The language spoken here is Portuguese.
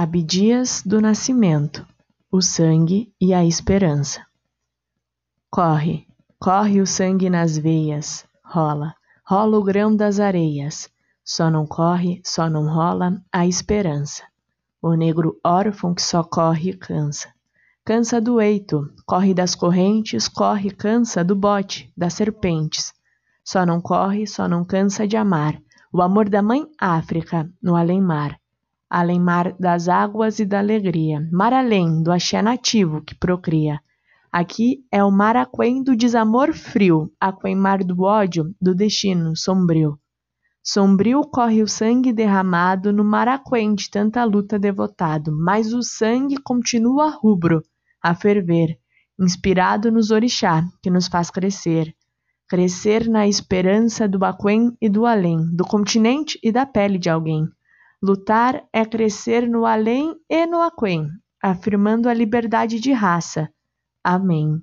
Abdias do nascimento, o sangue e a esperança. Corre, corre o sangue nas veias, rola, rola o grão das areias, só não corre, só não rola a esperança. O negro órfão que só corre cansa. Cansa do eito, corre das correntes, corre, cansa do bote, das serpentes. Só não corre, só não cansa de amar, o amor da mãe África no além-mar além-mar das águas e da alegria, mar além do axé nativo que procria. Aqui é o mar aquém do desamor frio, aquém-mar do ódio, do destino sombrio. Sombrio corre o sangue derramado no mar aquém de tanta luta devotado, mas o sangue continua rubro, a ferver, inspirado nos orixá, que nos faz crescer. Crescer na esperança do aquém e do além, do continente e da pele de alguém Lutar é crescer no além e no aquém, afirmando a liberdade de raça. Amém.